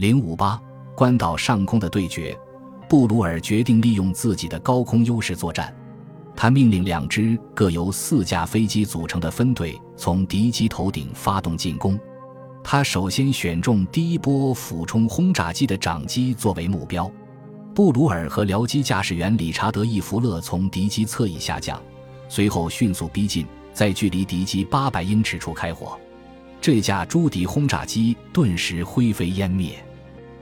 零五八，关岛上空的对决，布鲁尔决定利用自己的高空优势作战。他命令两支各由四架飞机组成的分队从敌机头顶发动进攻。他首先选中第一波俯冲轰炸机的长机作为目标。布鲁尔和僚机驾驶员理查德·伊弗勒从敌机侧翼下降，随后迅速逼近，在距离敌机八百英尺处开火。这架朱迪轰炸机顿时灰飞烟灭。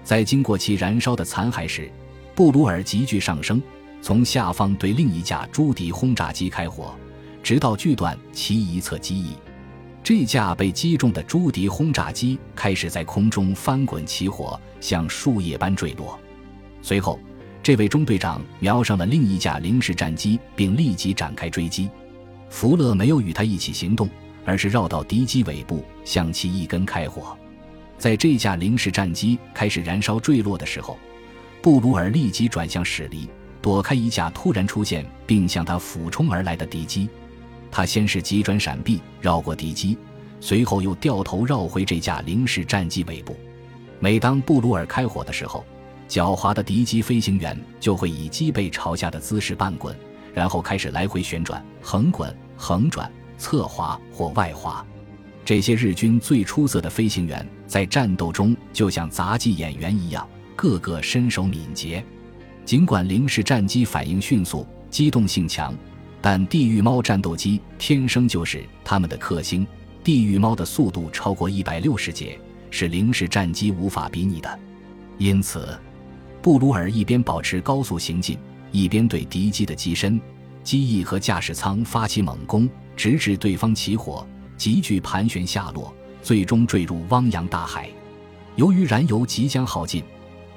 在经过其燃烧的残骸时，布鲁尔急剧上升，从下方对另一架朱迪轰炸机开火，直到锯断其一侧机翼。这架被击中的朱迪轰炸机开始在空中翻滚起火，像树叶般坠落。随后，这位中队长瞄上了另一架零式战机，并立即展开追击。福勒没有与他一起行动，而是绕到敌机尾部，向其一根开火。在这架零式战机开始燃烧坠落的时候，布鲁尔立即转向驶离，躲开一架突然出现并向他俯冲而来的敌机。他先是急转闪避，绕过敌机，随后又掉头绕回这架零式战机尾部。每当布鲁尔开火的时候，狡猾的敌机飞行员就会以机背朝下的姿势半滚，然后开始来回旋转、横滚、横转、侧滑或外滑。这些日军最出色的飞行员在战斗中就像杂技演员一样，个个身手敏捷。尽管零式战机反应迅速、机动性强，但地狱猫战斗机天生就是他们的克星。地狱猫的速度超过一百六十节，是零式战机无法比拟的。因此，布鲁尔一边保持高速行进，一边对敌机的机身、机翼和驾驶舱发起猛攻，直至对方起火。急剧盘旋下落，最终坠入汪洋大海。由于燃油即将耗尽，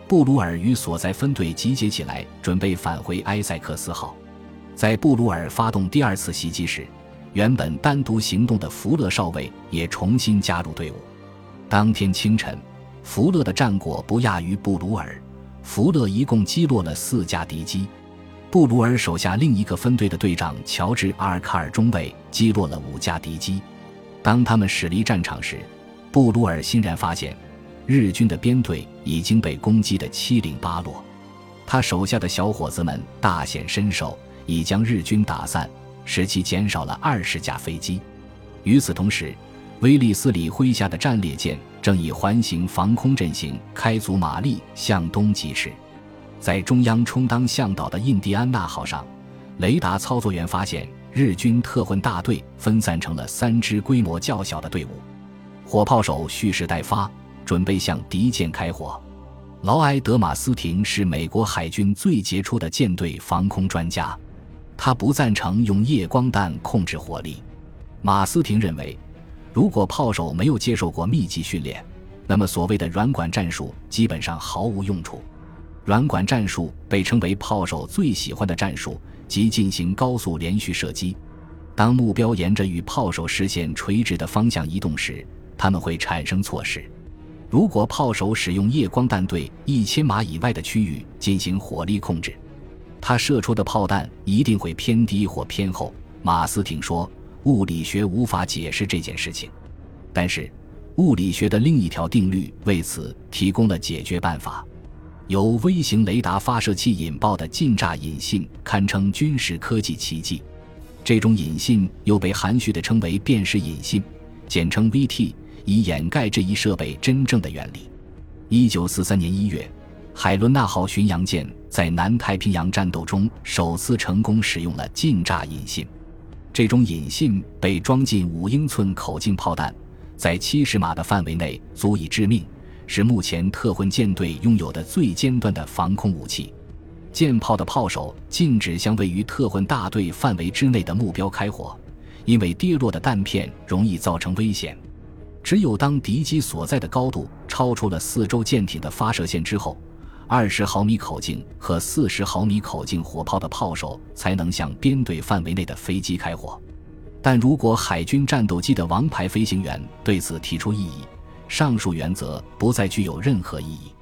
布鲁尔与所在分队集结起来，准备返回埃塞克斯号。在布鲁尔发动第二次袭击时，原本单独行动的福勒少尉也重新加入队伍。当天清晨，福勒的战果不亚于布鲁尔。福勒一共击落了四架敌机，布鲁尔手下另一个分队的队长乔治·阿尔卡尔中尉击落了五架敌机。当他们驶离战场时，布鲁尔欣然发现，日军的编队已经被攻击得七零八落。他手下的小伙子们大显身手，已将日军打散，使其减少了二十架飞机。与此同时，威利斯里麾下的战列舰正以环形防空阵型开足马力向东疾驰。在中央充当向导的印第安纳号上，雷达操作员发现。日军特混大队分散成了三支规模较小的队伍，火炮手蓄势待发，准备向敌舰开火。劳埃德·马斯廷是美国海军最杰出的舰队防空专家，他不赞成用夜光弹控制火力。马斯廷认为，如果炮手没有接受过密集训练，那么所谓的软管战术基本上毫无用处。软管战术被称为炮手最喜欢的战术。即进行高速连续射击，当目标沿着与炮手视线垂直的方向移动时，他们会产生错视。如果炮手使用夜光弹对一千码以外的区域进行火力控制，他射出的炮弹一定会偏低或偏后。马斯廷说：“物理学无法解释这件事情，但是物理学的另一条定律为此提供了解决办法。”由微型雷达发射器引爆的近炸引信堪称军事科技奇迹，这种引信又被含蓄地称为辨识引信，简称 VT，以掩盖这一设备真正的原理。一九四三年一月，海伦娜号巡洋舰在南太平洋战斗中首次成功使用了近炸引信，这种引信被装进五英寸口径炮弹，在七十码的范围内足以致命。是目前特混舰队拥有的最尖端的防空武器。舰炮的炮手禁止向位于特混大队范围之内的目标开火，因为跌落的弹片容易造成危险。只有当敌机所在的高度超出了四周舰艇的发射线之后，二十毫米口径和四十毫米口径火炮的炮手才能向编队范围内的飞机开火。但如果海军战斗机的王牌飞行员对此提出异议，上述原则不再具有任何意义。